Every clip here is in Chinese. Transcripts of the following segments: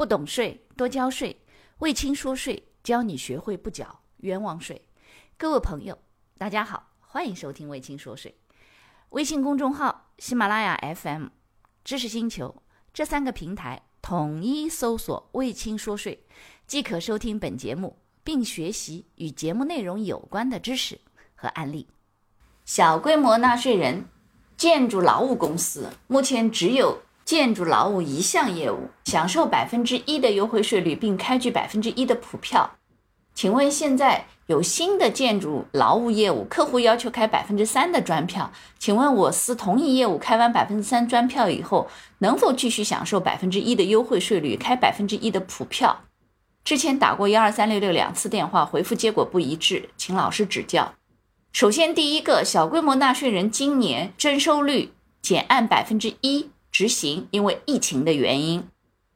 不懂税，多交税。魏青说税，教你学会不缴冤枉税。各位朋友，大家好，欢迎收听魏青说税。微信公众号、喜马拉雅 FM、知识星球这三个平台统一搜索“魏青说税”，即可收听本节目，并学习与节目内容有关的知识和案例。小规模纳税人建筑劳务公司目前只有。建筑劳务一项业务享受百分之一的优惠税率，并开具百分之一的普票。请问现在有新的建筑劳务业务，客户要求开百分之三的专票，请问我司同一业务开完百分之三专票以后，能否继续享受百分之一的优惠税率，开百分之一的普票？之前打过幺二三六六两次电话，回复结果不一致，请老师指教。首先，第一个小规模纳税人今年征收率减按百分之一。执行，因为疫情的原因，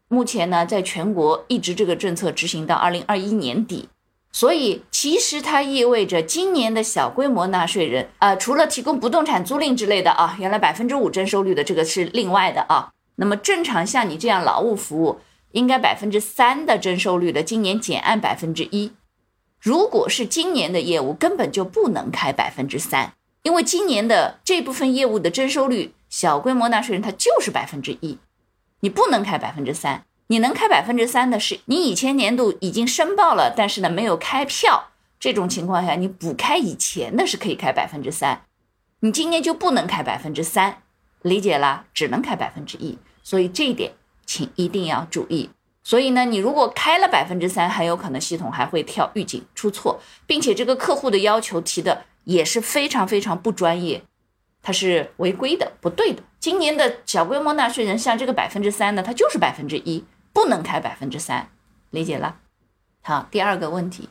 目前呢，在全国一直这个政策执行到二零二一年底，所以其实它意味着今年的小规模纳税人啊，除了提供不动产租赁之类的啊，原来百分之五征收率的这个是另外的啊，那么正常像你这样劳务服务，应该百分之三的征收率的，今年减按百分之一，如果是今年的业务，根本就不能开百分之三，因为今年的这部分业务的征收率。小规模纳税人他就是百分之一，你不能开百分之三，你能开百分之三的是你以前年度已经申报了，但是呢没有开票，这种情况下你补开以前的是可以开百分之三，你今年就不能开百分之三，理解了，只能开百分之一，所以这一点请一定要注意。所以呢，你如果开了百分之三，很有可能系统还会跳预警出错，并且这个客户的要求提的也是非常非常不专业。它是违规的，不对的。今年的小规模纳税人像这个百分之三呢，它就是百分之一，不能开百分之三，理解了？好，第二个问题，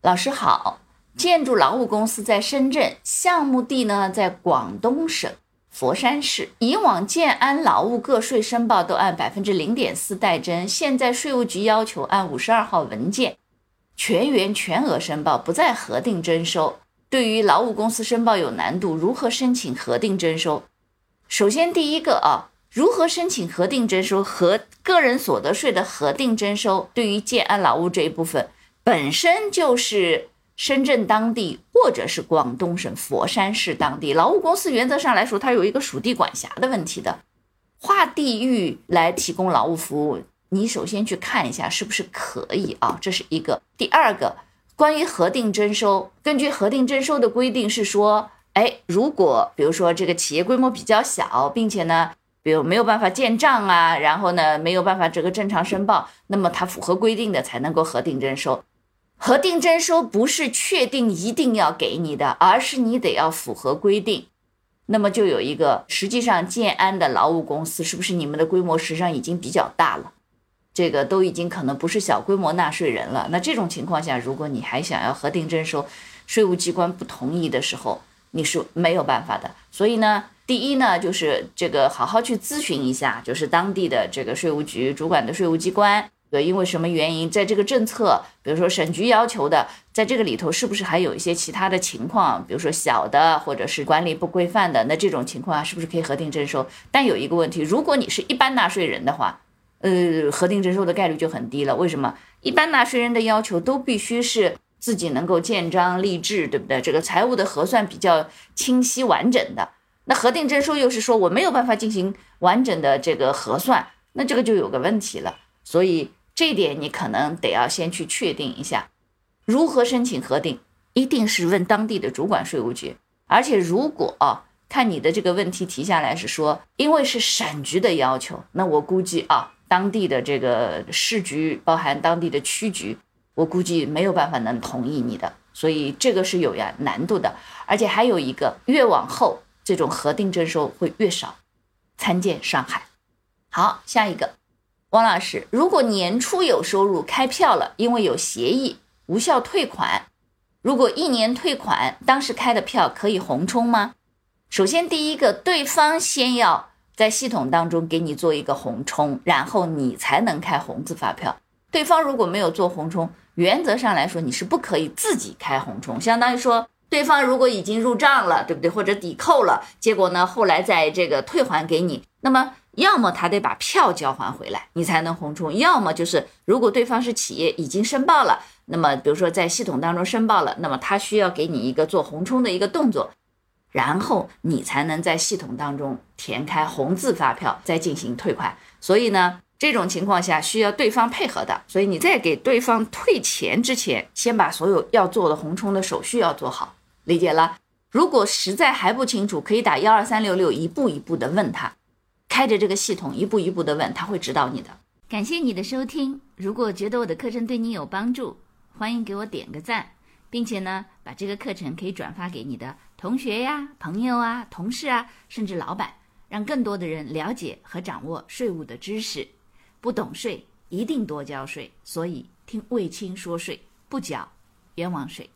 老师好，建筑劳务公司在深圳，项目地呢在广东省佛山市。以往建安劳务个税申报都按百分之零点四代征，现在税务局要求按五十二号文件全员全额申报，不再核定征收。对于劳务公司申报有难度，如何申请核定征收？首先，第一个啊，如何申请核定征收和个人所得税的核定征收？对于建安劳务这一部分，本身就是深圳当地或者是广东省佛山市当地劳务公司，原则上来说，它有一个属地管辖的问题的，划地域来提供劳务服务，你首先去看一下是不是可以啊，这是一个。第二个。关于核定征收，根据核定征收的规定是说，哎，如果比如说这个企业规模比较小，并且呢，比如没有办法建账啊，然后呢没有办法这个正常申报，那么它符合规定的才能够核定征收。核定征收不是确定一定要给你的，而是你得要符合规定。那么就有一个，实际上建安的劳务公司是不是你们的规模实际上已经比较大了？这个都已经可能不是小规模纳税人了。那这种情况下，如果你还想要核定征收，税务机关不同意的时候，你是没有办法的。所以呢，第一呢，就是这个好好去咨询一下，就是当地的这个税务局主管的税务机关，对，因为什么原因，在这个政策，比如说省局要求的，在这个里头是不是还有一些其他的情况，比如说小的或者是管理不规范的，那这种情况啊，是不是可以核定征收？但有一个问题，如果你是一般纳税人的话。呃，核定征收的概率就很低了。为什么？一般纳税人的要求都必须是自己能够建章立制，对不对？这个财务的核算比较清晰完整的。那核定征收又是说我没有办法进行完整的这个核算，那这个就有个问题了。所以这一点你可能得要先去确定一下，如何申请核定，一定是问当地的主管税务局。而且如果啊，看你的这个问题提下来是说，因为是省局的要求，那我估计啊。当地的这个市局，包含当地的区局，我估计没有办法能同意你的，所以这个是有呀难度的。而且还有一个，越往后这种核定征收会越少。参见上海。好，下一个，汪老师，如果年初有收入开票了，因为有协议无效退款，如果一年退款，当时开的票可以红冲吗？首先第一个，对方先要。在系统当中给你做一个红冲，然后你才能开红字发票。对方如果没有做红冲，原则上来说你是不可以自己开红冲。相当于说，对方如果已经入账了，对不对？或者抵扣了，结果呢后来在这个退还给你，那么要么他得把票交还回来，你才能红冲；要么就是如果对方是企业已经申报了，那么比如说在系统当中申报了，那么他需要给你一个做红冲的一个动作，然后你才能在系统当中填开红字发票，再进行退款。所以呢，这种情况下需要对方配合的，所以你在给对方退钱之前，先把所有要做的红冲的手续要做好。理解了？如果实在还不清楚，可以打幺二三六六，一步一步的问他，开着这个系统一步一步的问，他会指导你的。感谢你的收听，如果觉得我的课程对你有帮助，欢迎给我点个赞，并且呢，把这个课程可以转发给你的同学呀、朋友啊、同事啊，甚至老板，让更多的人了解和掌握税务的知识。不懂税一定多交税，所以听卫青说税，不缴冤枉税。